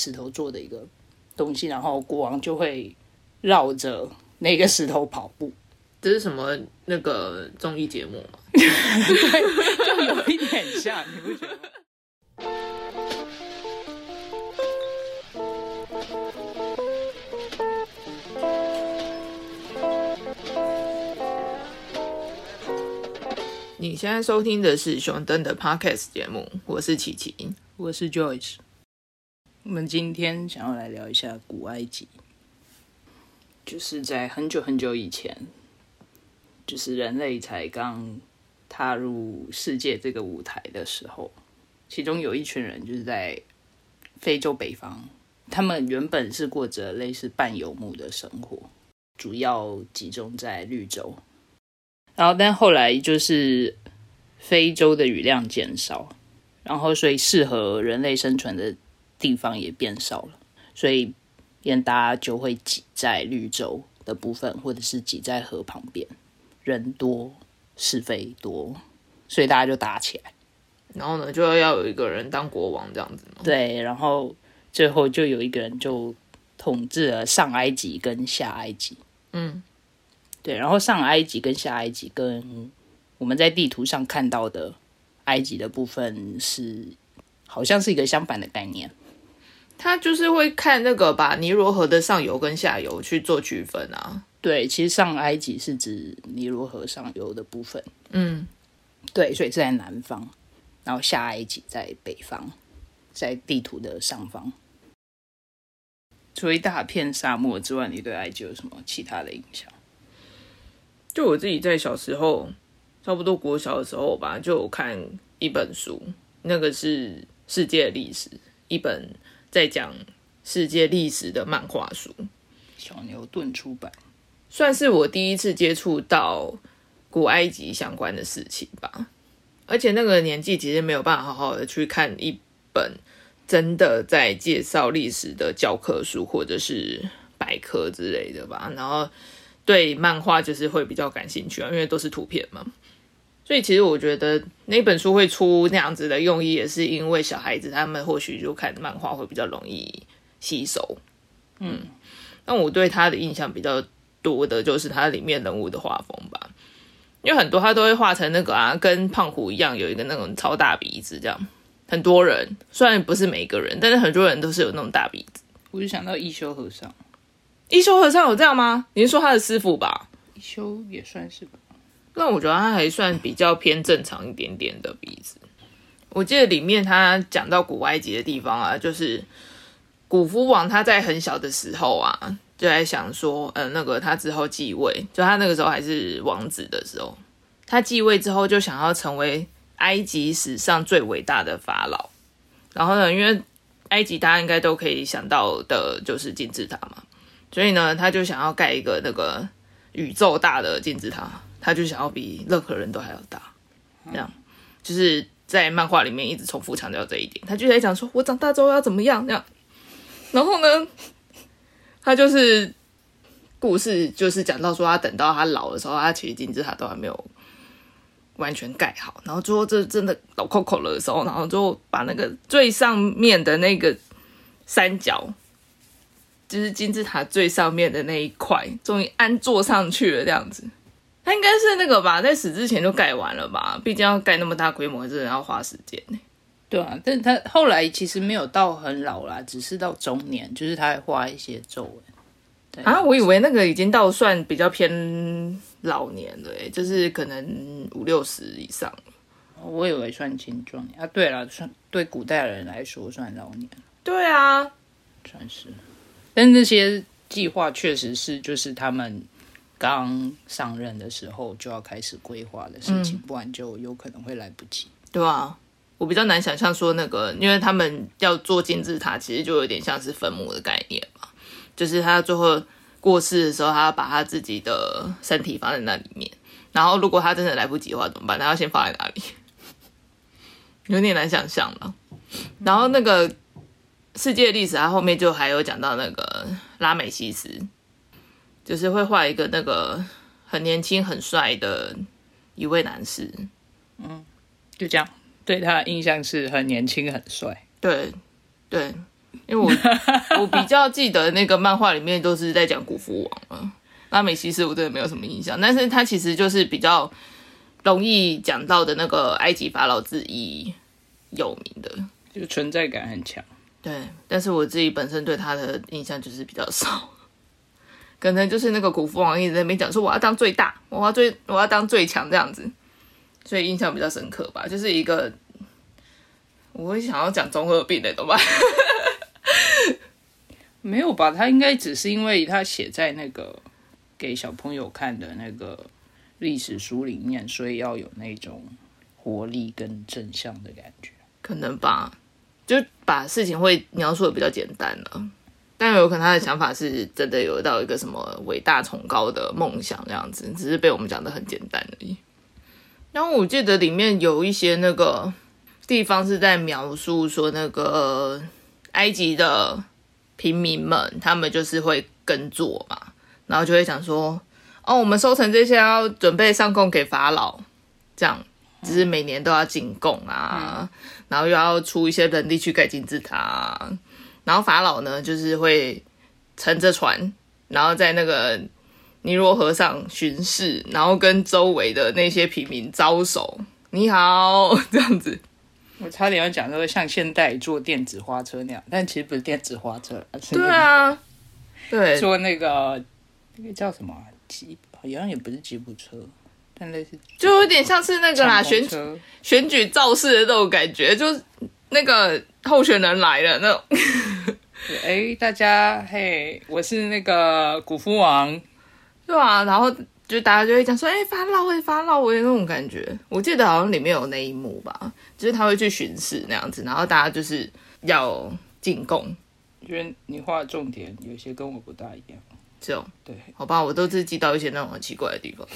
石头做的一个东西，然后国王就会绕着那个石头跑步，这是什么那个综艺节目吗？就有一点像，你不觉得？你现在收听的是熊登的 Podcast 节目，我是琪琪。我是 Joyce，我们今天想要来聊一下古埃及，就是在很久很久以前，就是人类才刚踏入世界这个舞台的时候，其中有一群人就是在非洲北方，他们原本是过着类似半游牧的生活，主要集中在绿洲，然后但后来就是非洲的雨量减少。然后，所以适合人类生存的地方也变少了，所以便大家就会挤在绿洲的部分，或者是挤在河旁边，人多是非多，所以大家就打起来。然后呢，就要有一个人当国王这样子吗？对，然后最后就有一个人就统治了上埃及跟下埃及。嗯，对，然后上埃及跟下埃及跟我们在地图上看到的。埃及的部分是好像是一个相反的概念，他就是会看那个把尼罗河的上游跟下游去做区分啊。对，其实上埃及是指尼罗河上游的部分，嗯，对，所以是在南方，然后下埃及在北方，在地图的上方。除了一大片沙漠之外，你对埃及有什么其他的印象？就我自己在小时候。差不多国小的时候吧，就有看一本书，那个是世界历史，一本在讲世界历史的漫画书，小牛顿出版，算是我第一次接触到古埃及相关的事情吧。而且那个年纪其实没有办法好好的去看一本真的在介绍历史的教科书或者是百科之类的吧。然后对漫画就是会比较感兴趣啊，因为都是图片嘛。所以其实我觉得那本书会出那样子的用意，也是因为小孩子他们或许就看漫画会比较容易吸收。嗯，那我对他的印象比较多的就是他里面人物的画风吧，因为很多他都会画成那个啊，跟胖虎一样有一个那种超大鼻子这样。很多人虽然不是每个人，但是很多人都是有那种大鼻子。我就想到一休和尚，一休和尚有这样吗？你是说他的师傅吧？一休也算是吧。但我觉得他还算比较偏正常一点点的鼻子。我记得里面他讲到古埃及的地方啊，就是古夫王他在很小的时候啊，就在想说，呃，那个他之后继位，就他那个时候还是王子的时候，他继位之后就想要成为埃及史上最伟大的法老。然后呢，因为埃及大家应该都可以想到的就是金字塔嘛，所以呢，他就想要盖一个那个宇宙大的金字塔。他就想要比任何人都还要大，这样就是在漫画里面一直重复强调这一点。他就在讲说，我长大之后要怎么样这样。然后呢，他就是故事就是讲到说，他等到他老的时候，他其实金字塔都还没有完全盖好。然后最后这真的老扣扣了的时候，然后就把那个最上面的那个三角，就是金字塔最上面的那一块，终于安坐上去了，这样子。他应该是那个吧，在死之前就盖完了吧？毕竟要盖那么大规模，真的要花时间呢。对啊，但是他后来其实没有到很老啦，只是到中年，就是他还画一些皱纹。啊，我以为那个已经到算比较偏老年了，哎，就是可能五六十以上。我以为算青壮年啊。对了，算对古代人来说算老年。对啊，算是。但那些计划确实是，就是他们。刚上任的时候就要开始规划的事情，不然就有可能会来不及，对啊？我比较难想象说那个，因为他们要做金字塔，其实就有点像是坟墓的概念嘛。就是他最后过世的时候，他要把他自己的身体放在那里面，然后如果他真的来不及的话怎么办？他要先放在哪里？有点难想象了。然后那个世界历史，他后面就还有讲到那个拉美西斯。就是会画一个那个很年轻很帅的一位男士，嗯，就这样，对他印象是很年轻很帅，对对，因为我 我比较记得那个漫画里面都是在讲古夫王啊，拉美西斯我真的没有什么印象，但是他其实就是比较容易讲到的那个埃及法老之一有名的，就存在感很强。对，但是我自己本身对他的印象就是比较少，可能就是那个古夫王一直在那边讲说我要当最大，我要最我要当最强这样子，所以印象比较深刻吧，就是一个我会想要讲综合病的，懂吧？没有吧？他应该只是因为他写在那个给小朋友看的那个历史书里面，所以要有那种活力跟正向的感觉。可能吧，就把事情会描述的比较简单了。但有可能他的想法是真的有到一个什么伟大崇高的梦想这样子，只是被我们讲的很简单而已。然后我记得里面有一些那个地方是在描述说，那个埃及的平民们，他们就是会耕作嘛，然后就会想说，哦，我们收成这些要准备上供给法老，这样，只是每年都要进贡啊，然后又要出一些人力去盖金字塔啊，然后法老呢，就是会乘着船，然后在那个尼罗河上巡视，然后跟周围的那些平民招手，你好，这样子。我差点要讲说像现代坐电子花车那样，但其实不是电子花车，对啊，对，坐那个那个叫什么啊吉，好像也不是吉普车，但类似就有点像是那个啦，选。选举造势的那种感觉，就是那个候选人来了那 哎，大家嘿，我是那个古夫王，对啊，然后就大家就会讲说，哎、法老哎，法老哎那种感觉。我记得好像里面有那一幕吧，就是他会去巡视那样子，然后大家就是要进贡，觉得你画的重点有些跟我不大一样。这种对，好吧，我都是记到一些那种很奇怪的地方。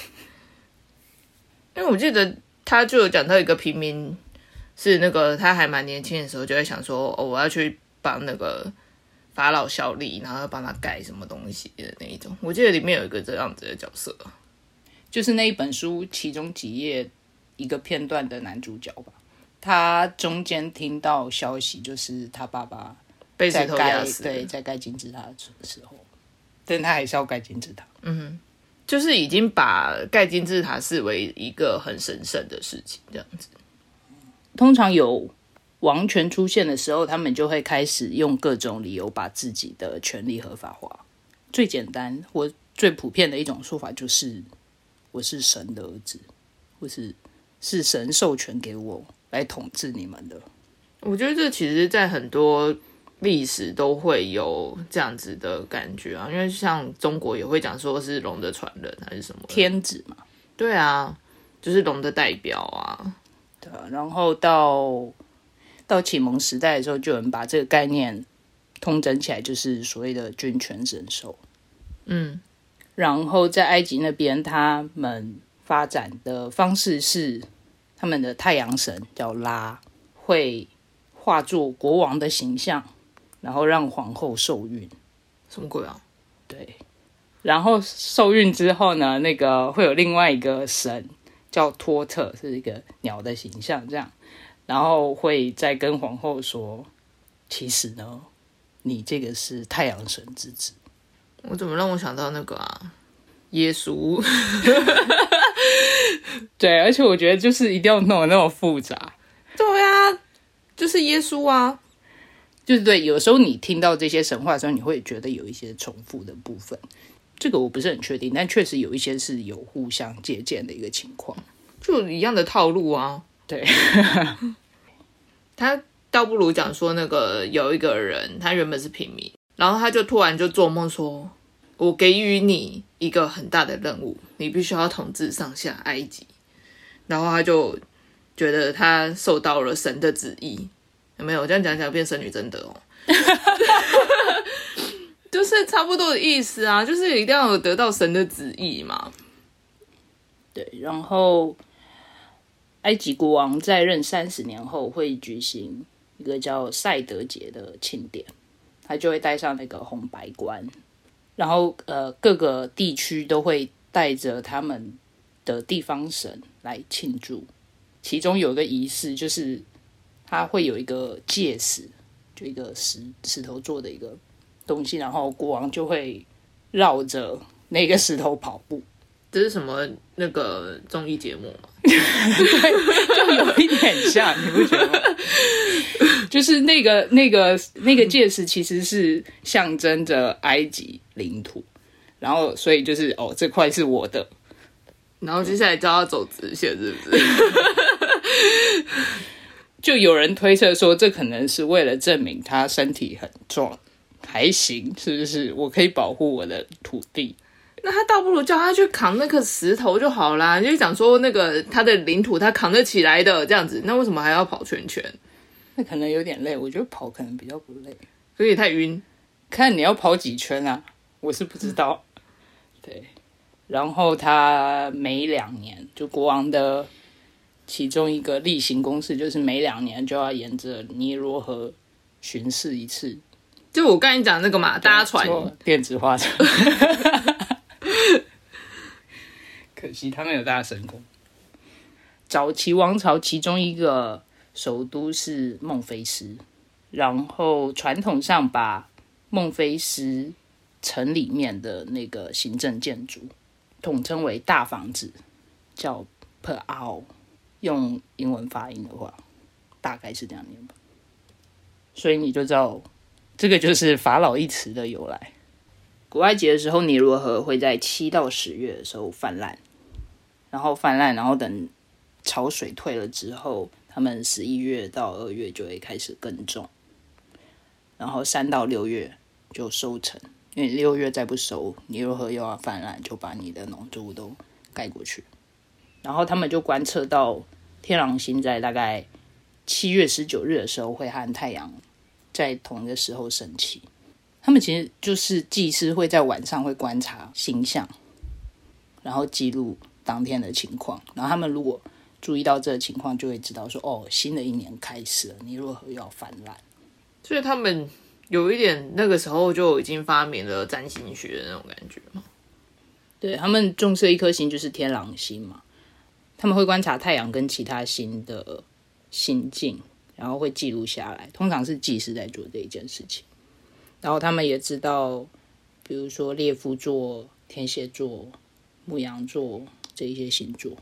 因为我记得他就有讲到一个平民，是那个他还蛮年轻的时候就会想说，哦，我要去帮那个法老效力，然后帮他盖什么东西的那一种。我记得里面有一个这样子的角色，就是那一本书其中几页一个片段的男主角吧。他中间听到消息，就是他爸爸被石头压死，对，在盖金字塔的时候，但他还是要盖金字塔。嗯就是已经把盖金字塔视为一个很神圣的事情，这样子。通常有王权出现的时候，他们就会开始用各种理由把自己的权利合法化。最简单或最普遍的一种说法就是：我是神的儿子，或是是神授权给我来统治你们的。我觉得这其实，在很多历史都会有这样子的感觉啊，因为像中国也会讲说是龙的传人还是什么的，天子嘛，对啊，就是龙的代表啊，对啊。然后到到启蒙时代的时候，就有人把这个概念通整起来，就是所谓的君权神授。嗯，然后在埃及那边，他们发展的方式是他们的太阳神叫拉，会化作国王的形象，然后让皇后受孕。什么鬼啊？对，然后受孕之后呢，那个会有另外一个神叫托特，是一个鸟的形象，这样，然后会再跟皇后说，其实呢，你这个是太阳神之子。我怎么让我想到那个啊？耶稣，对，而且我觉得就是一定要弄得那么复杂，对啊，就是耶稣啊，就是对，有时候你听到这些神话的时候，你会觉得有一些重复的部分，这个我不是很确定，但确实有一些是有互相借鉴的一个情况。就一样的套路啊。对，他倒不如讲说，那个有一个人，他原本是平民，然后他就突然就做梦说，我给予你一个很大的任务，你必须要统治上下埃及。然后他就觉得他受到了神的旨意，有没有？这样讲讲变神女真的哦，就是差不多的意思啊，就是一定要有得到神的旨意嘛。对，然后埃及国王在任三十年后会举行一个叫赛德节的庆典，他就会戴上那个红白冠，然后呃各个地区都会带着他们的地方神来庆祝，其中有一个仪式就是他会有一个戒石，就一个石石头做的一个东西，然后国王就会绕着那个石头跑步，这是什么那个综艺节目吗？就有一点像，你不觉得吗？就是那个那个那个戒石其实是象征着埃及领土，然后所以就是哦这块是我的，然后接下来就要走直线，是不是？就有人推测说这可能是为了证明他身体很壮，还行，是不是？我可以保护我的土地。那他倒不如叫他去扛那颗石头就好啦，就讲说那个他的领土他扛得起来的这样子，那为什么还要跑圈圈？那可能有点累，我觉得跑可能比较不累，所以太晕。看你要跑几圈啊，我是不知道。对，然后他每两年，就国王的其中一个例行公事，就是每两年就要沿着尼罗河巡视一次，就我刚才讲那个嘛，搭船坐电子化车。可惜他没有大神功。早期王朝其中一个首都是孟菲斯，然后传统上把孟菲斯城里面的那个行政建筑统称为大房子，叫 Per a 用英文发音的话，大概是这样念吧。所以你就知道，这个就是法老一词的由来。古埃及的时候，尼罗河会在七到十月的时候泛滥，然后泛滥，然后等潮水退了之后，他们十一月到二月就会开始耕种，然后三到六月就收成，因为六月再不收，尼罗河又要泛滥，就把你的农作物都盖过去。然后他们就观测到天狼星在大概七月十九日的时候会和太阳在同一个时候升起。他们其实就是祭司会在晚上会观察星象，然后记录当天的情况。然后他们如果注意到这个情况，就会知道说，哦，新的一年开始了，尼罗河又要泛滥。所以他们有一点那个时候就已经发明了占星学的那种感觉嘛。对他们重视一颗星就是天狼星嘛，他们会观察太阳跟其他星的心境，然后会记录下来。通常是祭司在做这一件事情。然后他们也知道，比如说猎夫座、天蝎座、牧羊座这一些星座，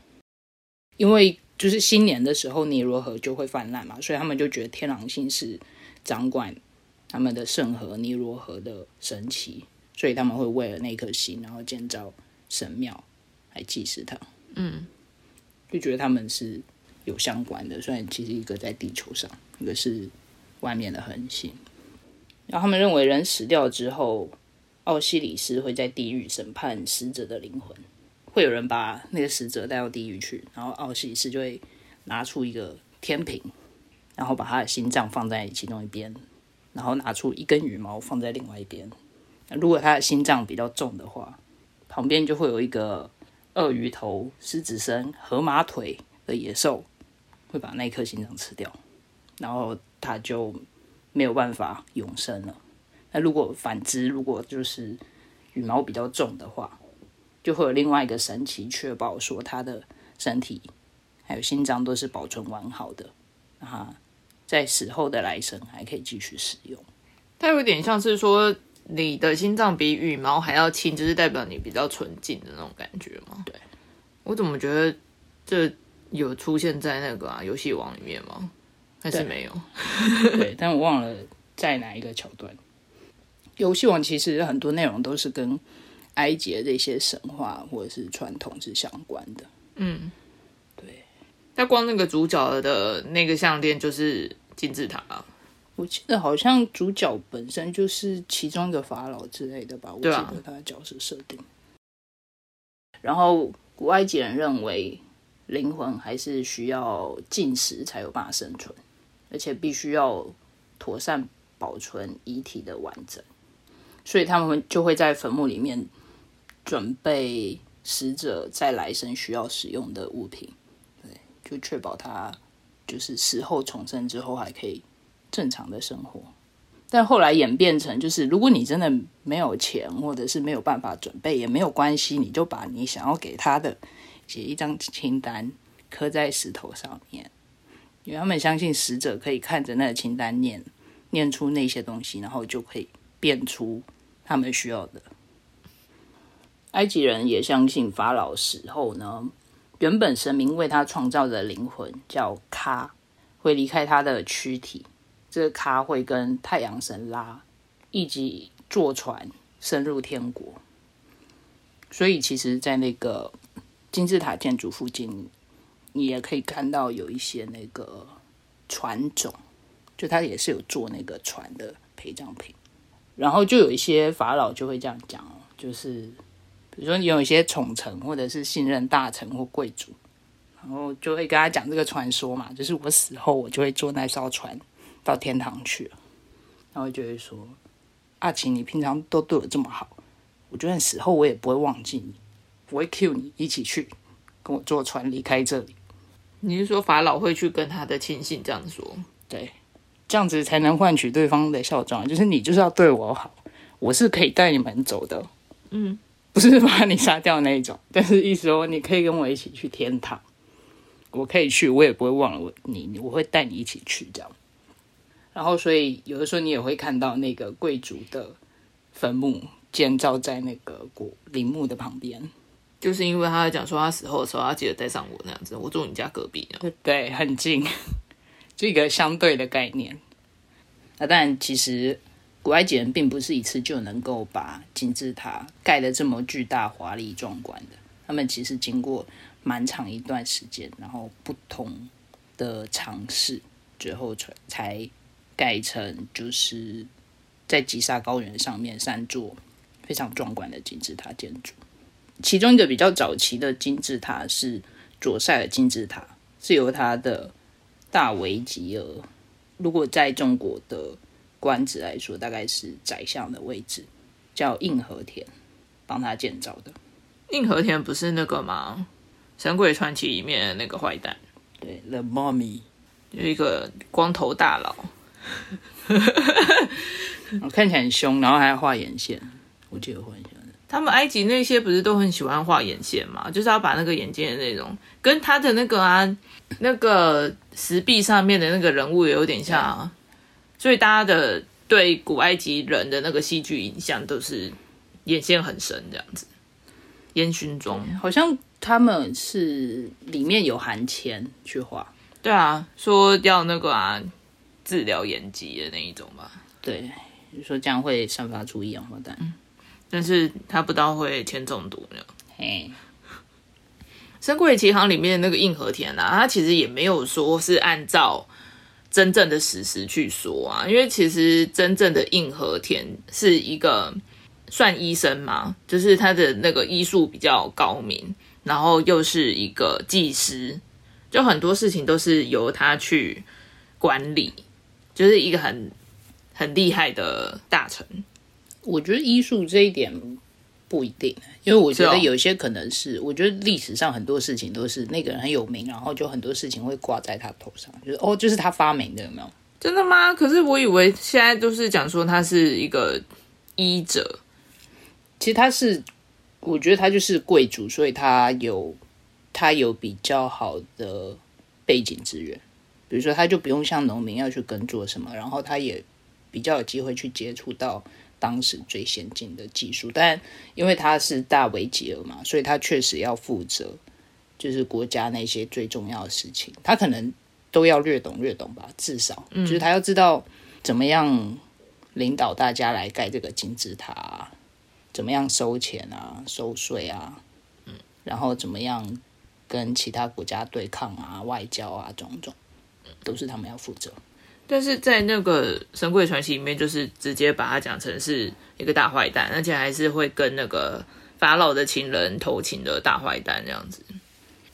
因为就是新年的时候尼罗河就会泛滥嘛，所以他们就觉得天狼星是掌管他们的圣河尼罗河的神奇，所以他们会为了那颗星，然后建造神庙来祭祀它。嗯，就觉得他们是有相关的，虽然其实一个在地球上，一个是外面的恒星。然后他们认为人死掉之后，奥西里斯会在地狱审判死者的灵魂，会有人把那个死者带到地狱去，然后奥西里斯就会拿出一个天平，然后把他的心脏放在其中一边，然后拿出一根羽毛放在另外一边。如果他的心脏比较重的话，旁边就会有一个鳄鱼头、狮子身、河马腿的野兽，会把那颗心脏吃掉，然后他就。没有办法永生了。那如果反之，如果就是羽毛比较重的话，就会有另外一个神奇确保说他的身体还有心脏都是保存完好的，啊，在死后的来生还可以继续使用。它有点像是说你的心脏比羽毛还要轻，就是代表你比较纯净的那种感觉吗？对，我怎么觉得这有出现在那个啊游戏王里面吗？还是没有，对，但我忘了在哪一个桥段。游戏王其实很多内容都是跟埃及的这些神话或者是传统是相关的。嗯，对。那光那个主角的那个项链就是金字塔，我记得好像主角本身就是其中一个法老之类的吧？我记得他的角色设定。然后古埃及人认为灵魂还是需要进食才有办法生存。而且必须要妥善保存遗体的完整，所以他们就会在坟墓里面准备死者在来生需要使用的物品，对，就确保他就是死后重生之后还可以正常的生活。但后来演变成，就是如果你真的没有钱，或者是没有办法准备，也没有关系，你就把你想要给他的写一张清单，刻在石头上面。因为他们相信死者可以看着那个清单念念出那些东西，然后就可以变出他们需要的。埃及人也相信法老死后呢，原本神明为他创造的灵魂叫卡，会离开他的躯体，这个卡会跟太阳神拉一起坐船深入天国。所以其实，在那个金字塔建筑附近，你也可以看到有一些那个船种，就他也是有做那个船的陪葬品。然后就有一些法老就会这样讲，就是比如说你有一些宠臣或者是信任大臣或贵族，然后就会跟他讲这个传说嘛，就是我死后我就会坐那艘船到天堂去。然后就会说：“阿奇，你平常都对我这么好。”我就算死后，我也不会忘记你，不会 cue 你一起去跟我坐船离开这里。你是说法老会去跟他的亲信这样说？对，这样子才能换取对方的效忠。就是你就是要对我好，我是可以带你们走的。嗯，不是把你杀掉那一种，但是意思说你可以跟我一起去天堂，我可以去，我也不会忘了我你，我会带你一起去这样。然后，所以有的时候你也会看到那个贵族的坟墓。建造在那个古陵墓的旁边，就是因为他讲说他死后的时候他记得带上我那样子，我住你家隔壁，对，很近，就一个相对的概念。那但，其实古埃及人并不是一次就能够把金字塔盖得这么巨大、华丽、壮观的，他们其实经过蛮长一段时间，然后不同的尝试，最后才才盖成就是在吉萨高原上面三座。非常壮观的金字塔建筑，其中一个比较早期的金字塔是左塞尔金字塔，是由他的大维吉尔，如果在中国的官职来说，大概是宰相的位置，叫应和田帮他建造的。应和田不是那个吗？《神鬼传奇》里面的那个坏蛋，对，The Mummy，有一个光头大佬，我 看起来很凶，然后还要画眼线。我记得很喜欢他们埃及那些不是都很喜欢画眼线嘛？就是要把那个眼睛的内容跟他的那个啊，那个石壁上面的那个人物也有点像，所以大家的对古埃及人的那个戏剧影像都是眼线很深这样子，烟熏妆，好像他们是里面有含铅去画，对啊，说要那个啊治疗眼疾的那一种吧，对，说这样会散发出一氧化氮。但是他不知道会铅中毒呢。嘿，《深贵奇航》里面的那个硬和田啊，他其实也没有说是按照真正的史实去说啊，因为其实真正的硬和田是一个算医生嘛，就是他的那个医术比较高明，然后又是一个技师，就很多事情都是由他去管理，就是一个很很厉害的大臣。我觉得医术这一点不一定，因为我觉得有些可能是，我觉得历史上很多事情都是那个人很有名，然后就很多事情会挂在他头上，就是哦，就是他发明的，有没有？真的吗？可是我以为现在都是讲说他是一个医者，其实他是，我觉得他就是贵族，所以他有他有比较好的背景资源，比如说他就不用像农民要去耕作什么，然后他也比较有机会去接触到。当时最先进的技术，但因为他是大维吉尔嘛，所以他确实要负责，就是国家那些最重要的事情，他可能都要略懂略懂吧，至少就是他要知道怎么样领导大家来盖这个金字塔，怎么样收钱啊、收税啊，嗯，然后怎么样跟其他国家对抗啊、外交啊种种，都是他们要负责。但是在那个《神鬼传奇》里面，就是直接把它讲成是一个大坏蛋，而且还是会跟那个法老的情人偷情的大坏蛋这样子。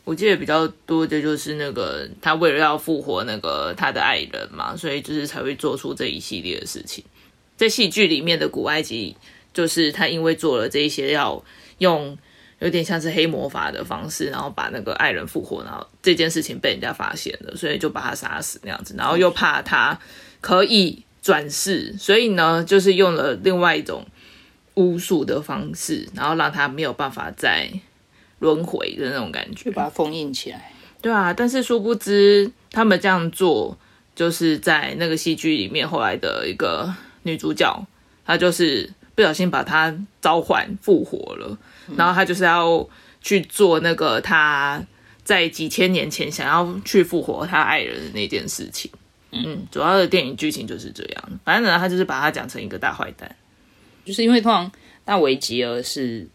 我记得比较多的就是那个他为了要复活那个他的爱人嘛，所以就是才会做出这一系列的事情。在戏剧里面的古埃及，就是他因为做了这一些要用。有点像是黑魔法的方式，然后把那个爱人复活，然后这件事情被人家发现了，所以就把他杀死那样子，然后又怕他可以转世，所以呢，就是用了另外一种巫术的方式，然后让他没有办法再轮回的那种感觉，就把它封印起来。对啊，但是殊不知他们这样做，就是在那个戏剧里面后来的一个女主角，她就是不小心把他召唤复活了，然后他就是要去做那个他在几千年前想要去复活他爱人的那件事情。嗯，主要的电影剧情就是这样。反正呢，他就是把他讲成一个大坏蛋，就是因为通常大维吉尔是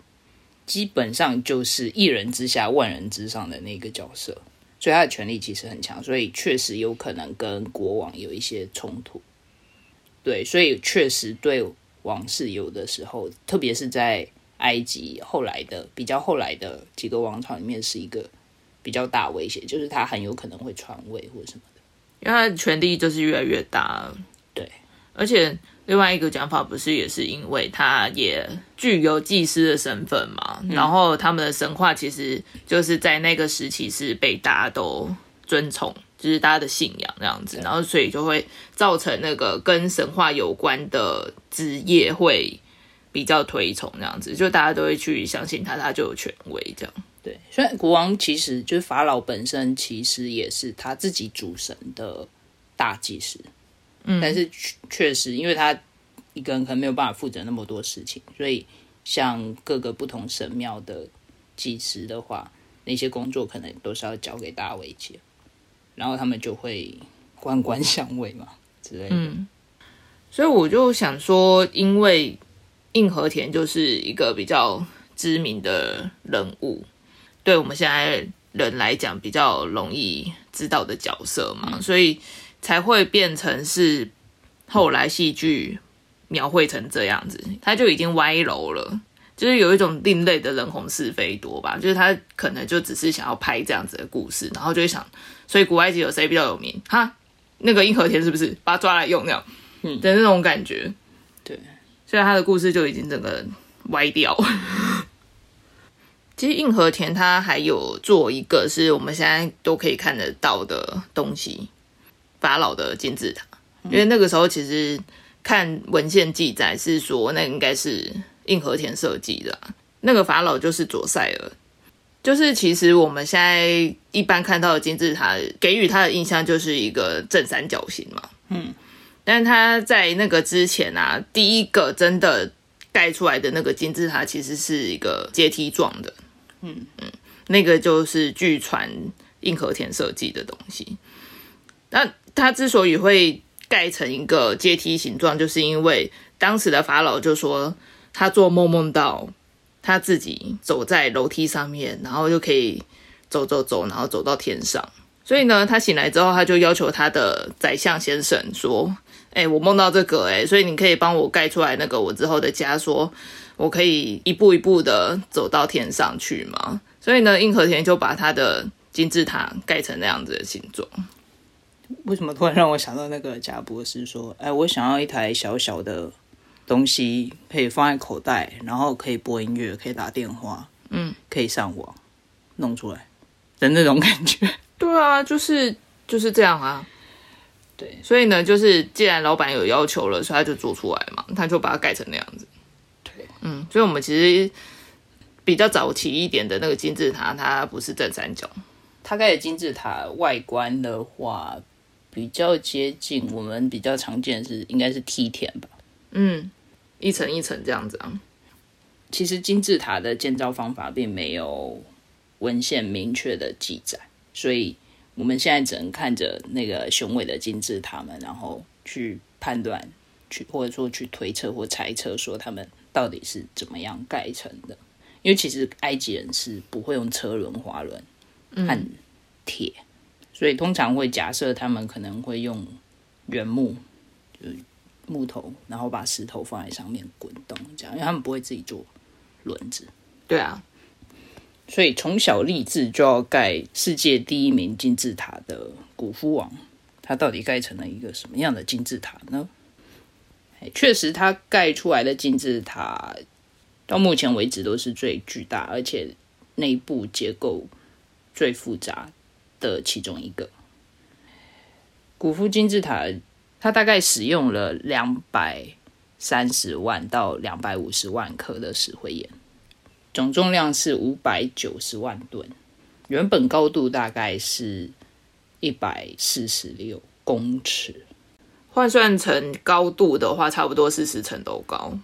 基本上就是一人之下万人之上的那个角色，所以他的权力其实很强，所以确实有可能跟国王有一些冲突。对，所以确实对王室有的时候，特别是在埃及后来的比较后来的几个王朝里面，是一个比较大威胁，就是他很有可能会传位或者什么的。因为他的权力就是越来越大，对，而且另外一个讲法不是也是因为他也具有祭司的身份嘛，然后他们的神话其实就是在那个时期是被大家都尊崇，就是大家的信仰这样子，然后所以就会造成那个跟神话有关的职业会比较推崇这样子，就大家都会去相信他，他就有权威这样。对，虽然国王其实就是法老本身，其实也是他自己主神的大祭司，嗯，但是确实，因为他一个人可能没有办法负责那么多事情，所以像各个不同神庙的祭司的话，那些工作可能都是要交给大卫接，然后他们就会官官相卫嘛之类的。嗯，所以我就想说，因为硬和田就是一个比较知名的人物。对我们现在人来讲比较容易知道的角色嘛，所以才会变成是后来戏剧描绘成这样子，他就已经歪楼了，就是有一种另类的人红是非多吧，就是他可能就只是想要拍这样子的故事，然后就会想，所以古埃及有谁比较有名？哈，那个硬和田是不是把他抓来用那样？嗯的那种感觉，对，所以他的故事就已经整个歪掉。其实硬和田他还有做一个是我们现在都可以看得到的东西，法老的金字塔。因为那个时候其实看文献记载是说，那应该是硬和田设计的。那个法老就是左塞尔，就是其实我们现在一般看到的金字塔，给予他的印象就是一个正三角形嘛。嗯，但是他在那个之前啊，第一个真的盖出来的那个金字塔，其实是一个阶梯状的。嗯嗯，那个就是据传硬和田设计的东西。那他之所以会盖成一个阶梯形状，就是因为当时的法老就说他做梦梦到他自己走在楼梯上面，然后就可以走走走，然后走到天上。所以呢，他醒来之后，他就要求他的宰相先生说：“哎，我梦到这个，哎，所以你可以帮我盖出来那个我之后的家说。”我可以一步一步的走到天上去嘛？所以呢，硬和田就把他的金字塔盖成那样子的形状。为什么突然让我想到那个贾博士说：“哎，我想要一台小小的东西，可以放在口袋，然后可以播音乐，可以打电话，嗯，可以上网，弄出来的那种感觉。”对啊，就是就是这样啊。对，所以呢，就是既然老板有要求了，所以他就做出来嘛，他就把它改成那样子。对嗯，所以我们其实比较早期一点的那个金字塔，它不是正三角。它盖的金字塔外观的话，比较接近我们比较常见是应该是梯田吧。嗯，一层一层这样子啊。其实金字塔的建造方法并没有文献明确的记载，所以我们现在只能看着那个雄伟的金字塔们，然后去判断，去或者说去推测或猜测说他们。到底是怎么样盖成的？因为其实埃及人是不会用车轮、滑轮和铁，所以通常会假设他们可能会用原木，就是木头，然后把石头放在上面滚动，这样，因为他们不会自己做轮子。对啊，所以从小立志就要盖世界第一名金字塔的古夫王，他到底盖成了一个什么样的金字塔呢？确实，它盖出来的金字塔到目前为止都是最巨大，而且内部结构最复杂的其中一个。古夫金字塔，它大概使用了两百三十万到两百五十万颗的石灰岩，总重量是五百九十万吨，原本高度大概是一百四十六公尺，换算成高度的话，差不多四十层楼高。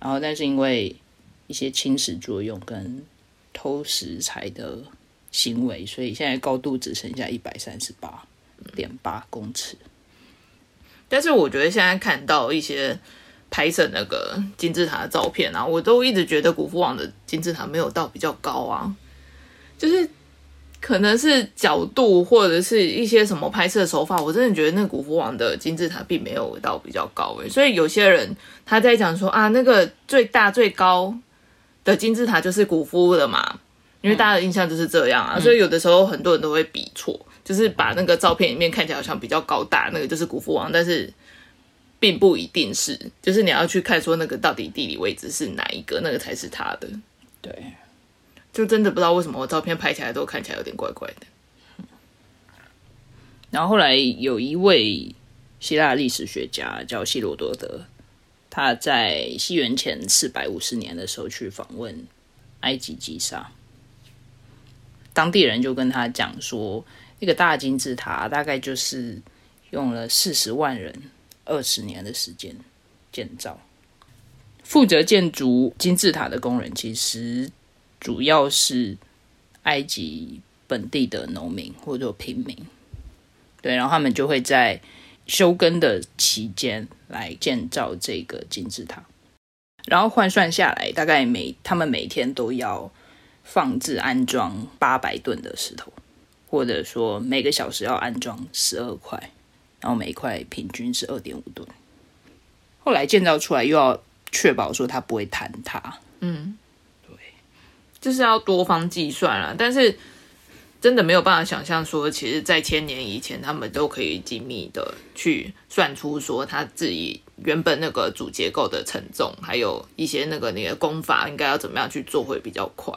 然后但是因为一些侵蚀作用跟偷食材的行为，所以现在高度只剩下一百三十八点八公尺。但是我觉得现在看到一些拍摄那个金字塔的照片啊，我都一直觉得古夫王的金字塔没有到比较高啊，就是可能是角度或者是一些什么拍摄手法，我真的觉得那个古夫王的金字塔并没有到比较高诶、所以有些人他在讲说啊，那个最大最高的金字塔就是古夫的嘛，因为大家的印象就是这样啊，所以有的时候很多人都会比错。就是把那个照片里面看起来好像比较高大，那个就是古父王，但是并不一定是，就是你要去看说那个到底地理位置是哪一个，那个才是他的。对，就真的不知道为什么我照片拍起来都看起来有点怪怪的。然后后来有一位希腊历史学家叫希罗多德，他在西元前四百五十年的时候去访问埃及吉沙，当地人就跟他讲说。那个大金字塔大概就是用了四十万人二十年的时间建造。负责建筑金字塔的工人其实主要是埃及本地的农民或者平民，对，然后他们就会在休耕的期间来建造这个金字塔，然后换算下来，大概每他们每天都要放置安装八百吨的石头。或者说每个小时要安装十二块，然后每一块平均是二点五吨。后来建造出来又要确保说它不会坍塌，嗯，对，就是要多方计算了。但是真的没有办法想象说，其实，在千年以前，他们都可以精密的去算出说，它自己原本那个主结构的承重，还有一些那个你的功法应该要怎么样去做会比较快。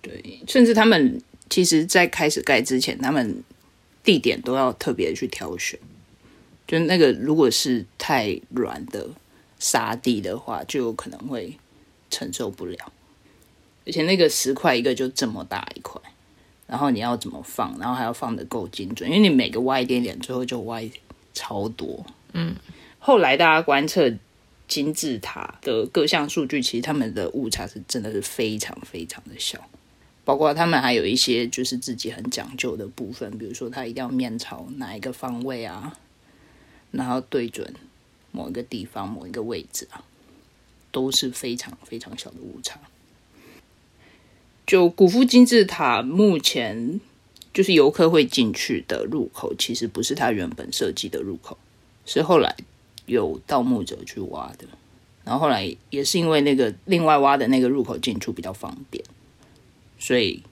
对，甚至他们。其实，在开始盖之前，他们地点都要特别去挑选。就那个，如果是太软的沙地的话，就有可能会承受不了。而且那个石块一个就这么大一块，然后你要怎么放，然后还要放的够精准，因为你每个歪一点点，最后就歪超多。嗯，后来大家观测金字塔的各项数据，其实他们的误差是真的是非常非常的小。包括他们还有一些就是自己很讲究的部分，比如说他一定要面朝哪一个方位啊，然后对准某一个地方、某一个位置啊，都是非常非常小的误差。就古夫金字塔目前就是游客会进去的入口，其实不是他原本设计的入口，是后来有盗墓者去挖的。然后后来也是因为那个另外挖的那个入口进出比较方便。所以，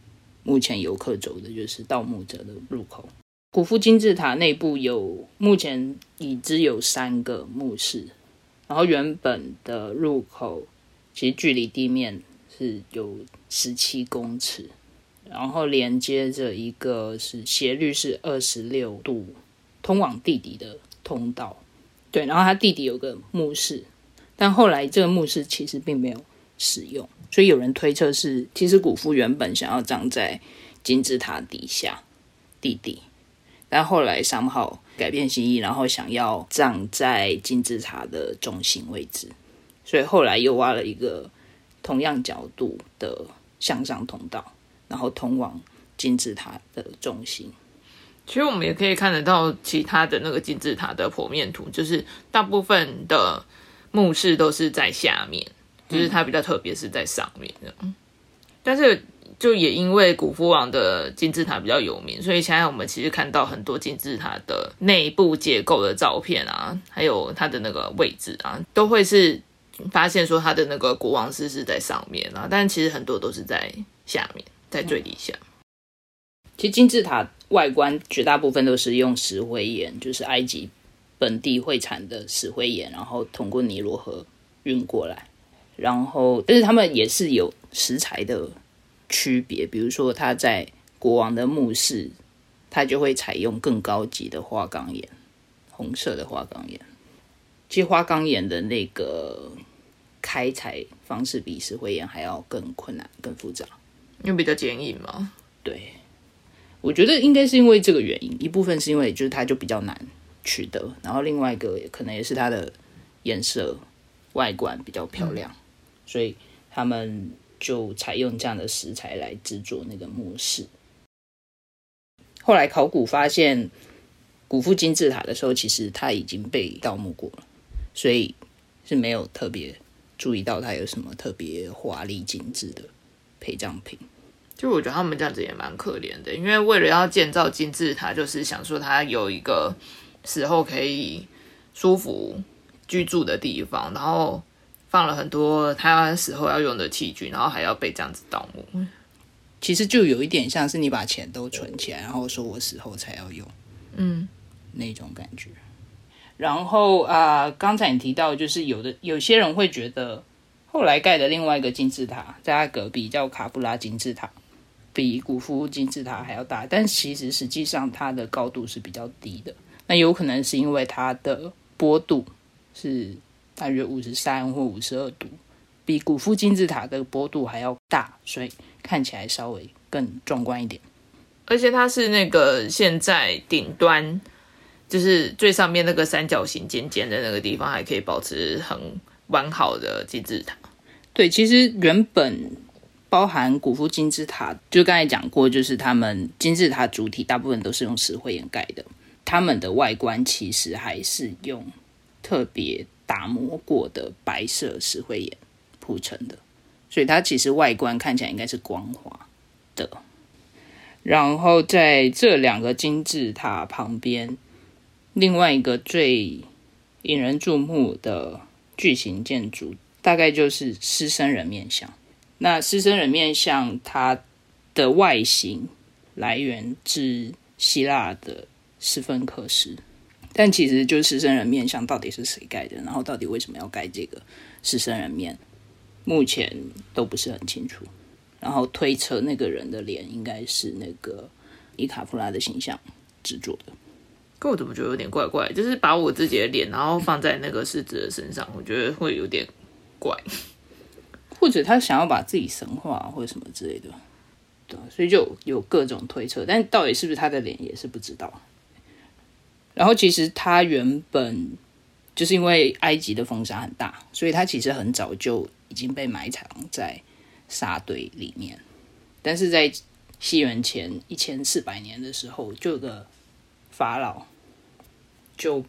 目前游客走的就是盗墓者的入口。古夫金字塔内部有目前已知有三个墓室，然后原本的入口其实距离地面是有十七公尺，然后连接着一个是斜率是二十六度通往地底的通道。对，然后它地底有个墓室，但后来这个墓室其实并没有使用。所以有人推测是，其实古夫原本想要葬在金字塔底下地底，但后来商号改变心意，然后想要葬在金字塔的中心位置，所以后来又挖了一个同样角度的向上通道，然后通往金字塔的中心。其实我们也可以看得到其他的那个金字塔的剖面图，就是大部分的墓室都是在下面。就是它比较特别是在上面的，但是就也因为古夫王的金字塔比较有名，所以现在我们其实看到很多金字塔的内部结构的照片啊，还有它的那个位置啊，都会是发现说它的那个国王室是在上面啊，但其实很多都是在下面，在最底下。其实金字塔外观绝大部分都是用石灰岩，就是埃及本地会产的石灰岩，然后通过尼罗河运过来。然后，但是他们也是有石材的区别，比如说他在国王的墓室，他就会采用更高级的花岗岩，红色的花岗岩。其实花岗岩的那个开采方式比石灰岩还要更困难、更复杂，因为比较坚硬嘛。对，我觉得应该是因为这个原因，一部分是因为就是它就比较难取得，然后另外一个可能也是它的颜色外观比较漂亮，所以他们就采用这样的食材来制作那个木饰。后来考古发现古夫金字塔的时候，其实它已经被盗墓过了，所以是没有特别注意到它有什么特别华丽精致的陪葬品。就我觉得他们这样子也蛮可怜的，因为为了要建造金字塔，就是想说它有一个死后可以舒服居住的地方，然后放了很多他死后要用的器具，然后还要被这样子盗墓。其实就有一点像是你把钱都存起来，然后说我死后才要用，嗯，那种感觉。然后啊，刚才你提到，就是有的有些人会觉得，后来盖的另外一个金字塔，在他隔壁叫卡布拉金字塔，比古夫金字塔还要大，但其实实际上它的高度是比较低的。那有可能是因为它的坡度是大约五十三或五十二度，比古夫金字塔的坡度还要大，所以看起来稍微更壮观一点。而且它是那个现在顶端，就是最上面那个三角形尖尖的那个地方，还可以保持很完好的金字塔。对，其实原本包含古夫金字塔，就刚才讲过，就是他们金字塔主体大部分都是用石灰岩盖的，他们的外观其实还是用特别打磨过的白色石灰岩铺成的，所以它其实外观看起来应该是光滑的。然后在这两个金字塔旁边，另外一个最引人注目的巨型建筑，大概就是狮身人面像。那狮身人面像它的外形来源自希腊的斯芬克斯，但其实就是狮身人面像到底是谁盖的，然后到底为什么要盖这个狮身人面，目前都不是很清楚。然后推测那个人的脸应该是那个伊卡普拉的形象制作的。可我怎么觉得有点怪怪？就是把我自己的脸，然后放在那个狮子的身上，我觉得会有点怪。或者他想要把自己神化或者什么之类的，对，所以就有各种推测，但到底是不是他的脸也是不知道。然后其实他原本就是因为埃及的风沙很大，所以他其实很早就已经被埋藏在沙堆里面。但是在西元前一千四百年的时候，就有个法老就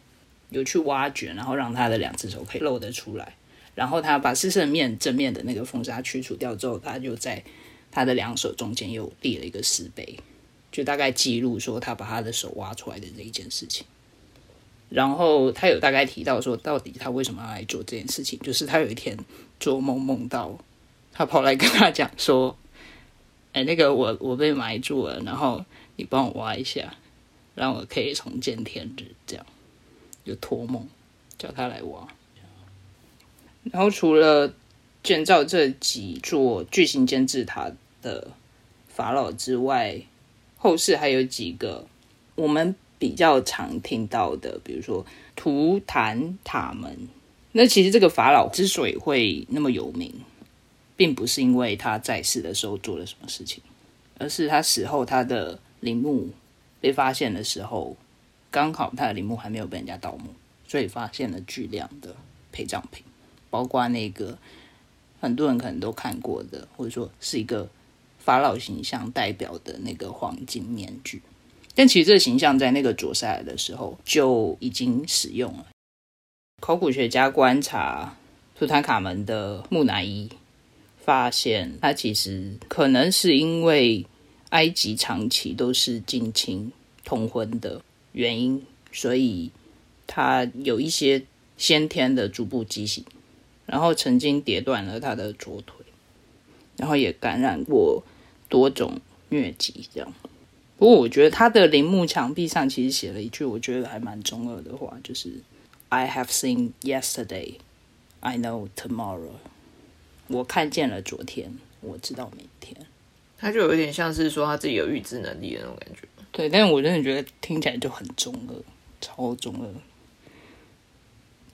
有去挖掘，然后让他的两只手可以露得出来。然后他把狮身面正面的那个风沙去除掉之后，他就在他的两手中间又立了一个石碑，就大概记录说他把他的手挖出来的这一件事情。然后他有大概提到说，到底他为什么要来做这件事情？就是他有一天做梦梦到，他跑来跟他讲说：“ 哎，那个我我被埋住了，然后你帮我挖一下，让我可以重见天日。”这样就托梦叫他来挖。然后除了建造这几座巨型金字塔的法老之外，后世还有几个我们比较常听到的，比如说图坦塔门。那其实这个法老之所以会那么有名，并不是因为他在世的时候做了什么事情，而是他死后他的陵墓被发现的时候，刚好他的陵墓还没有被人家盗墓，所以发现了巨量的陪葬品。包括那个很多人可能都看过的，或者说是一个法老形象代表的那个黄金面具，但其实这个形象在那个左塞尔的时候就已经使用了。考古学家观察图坦卡门的木乃伊，发现他其实可能是因为埃及长期都是近亲通婚的原因，所以他有一些先天的足部畸形。然后曾经跌断了他的左腿，然后也感染过多种疟疾，这样。不过我觉得他的陵墓墙壁上其实写了一句我觉得还蛮中二的话，就是 “I have seen yesterday, I know tomorrow。”我看见了昨天，我知道明天。他就有点像是说他自己有预知能力的那种感觉。对，但是我真的觉得听起来就很中二，超中二。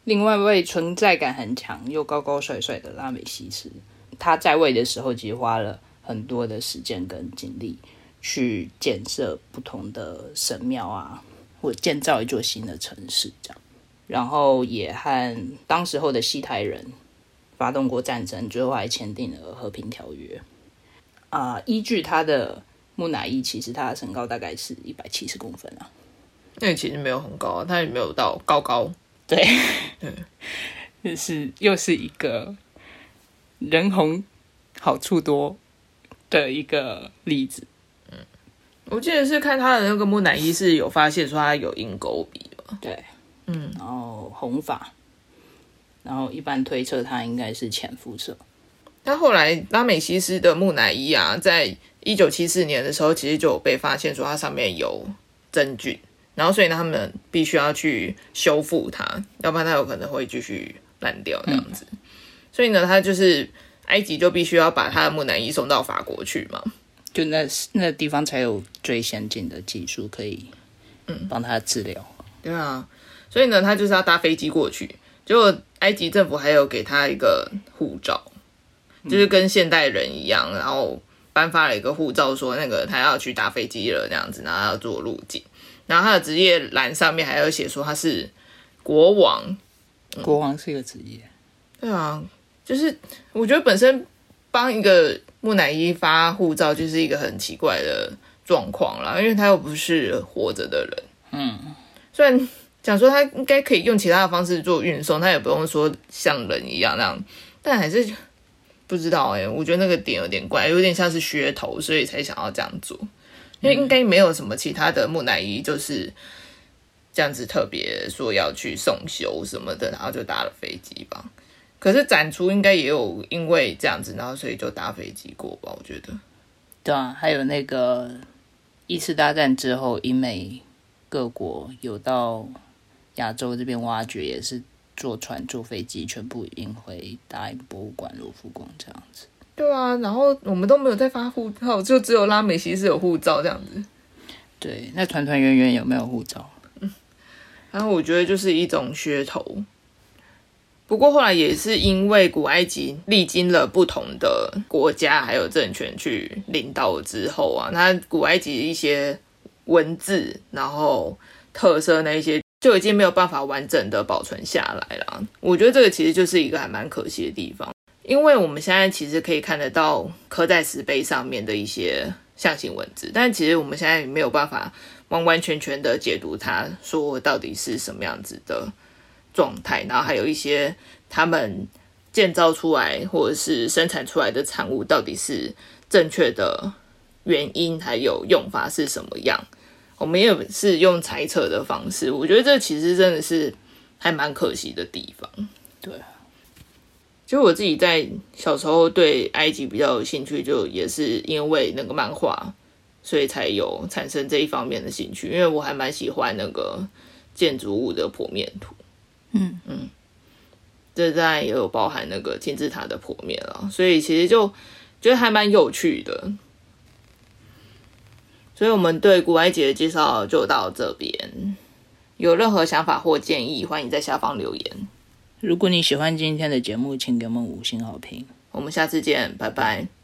另外一位存在感很强又高高帅帅的拉美西斯，他在位的时候其实花了很多的时间跟精力去建设不同的神庙啊，或建造一座新的城市这样。然后也和当时候的西台人发动过战争，最后还签订了和平条约。啊、依据他的木乃伊，其实他的身高大概是一百七十公分啊。那其实没有很高啊，它也没有到高高。对，就是又是一个人红好处多的一个例子。我记得是看他的那个木乃伊是有发现说他有鹰钩鼻嘛，对，嗯，然后红发，然后一般推测他应该是浅肤色。他后来拉美西斯的木乃伊啊，在一九七四年的时候，其实就有被发现说它上面有真菌，然后所以呢，他们必须要去修复它，要不然它有可能会继续烂掉这样子。所以呢，他就是埃及就必须要把他的木乃伊送到法国去嘛。就那那地方才有最先进的技术可以，嗯，帮他治疗。对啊，所以呢，他就是要搭飞机过去。结果埃及政府还有给他一个护照，就是跟现代人一样，然后颁发了一个护照，说那个他要去搭飞机了这样子，然后要做入境。然后他的职业栏上面还有写说他是国王。国王是一个职业，对啊，就是我觉得本身帮一个木乃伊发护照就是一个很奇怪的状况啦，因为他又不是活着的人。嗯，虽然讲说他应该可以用其他的方式做运送，他也不用说像人一样那样，但还是不知道哎、我觉得那个点有点怪，有点像是噱头，所以才想要这样做。因为应该没有什么其他的木乃伊就是这样子特别说要去送修什么的，然后就搭了飞机吧。可是展出应该也有因为这样子，然后所以就搭飞机过吧，我觉得。对啊，还有那个一次大战之后，英美各国有到亚洲这边挖掘，也是坐船、坐飞机，全部运回大英博物馆、卢浮宫这样子。对啊，然后我们都没有在发护照，就只有拉美西斯有护照这样子。对，那团团圆圆有没有护照？然后我觉得就是一种噱头。不过后来也是因为古埃及历经了不同的国家还有政权去领导之后啊，那古埃及的一些文字，然后特色那一些就已经没有办法完整的保存下来了。我觉得这个其实就是一个还蛮可惜的地方，因为我们现在其实可以看得到刻在石碑上面的一些象形文字，但其实我们现在没有办法完完全全的解读它，说到底是什么样子的状态，然后还有一些他们建造出来或者是生产出来的产物到底是正确的原因，还有用法是什么样，我们也是用猜测的方式。我觉得这其实真的是还蛮可惜的地方。对，就我自己在小时候对埃及比较有兴趣，就也是因为那个漫画，所以才有产生这一方面的兴趣。因为我还蛮喜欢那个建筑物的剖面图，嗯嗯，这当然也有包含那个金字塔的破灭了，所以其实就觉得还蛮有趣的。所以我们对古埃及的介绍就到这边。有任何想法或建议，欢迎在下方留言。如果你喜欢今天的节目，请给我们五星好评。我们下次见，拜拜。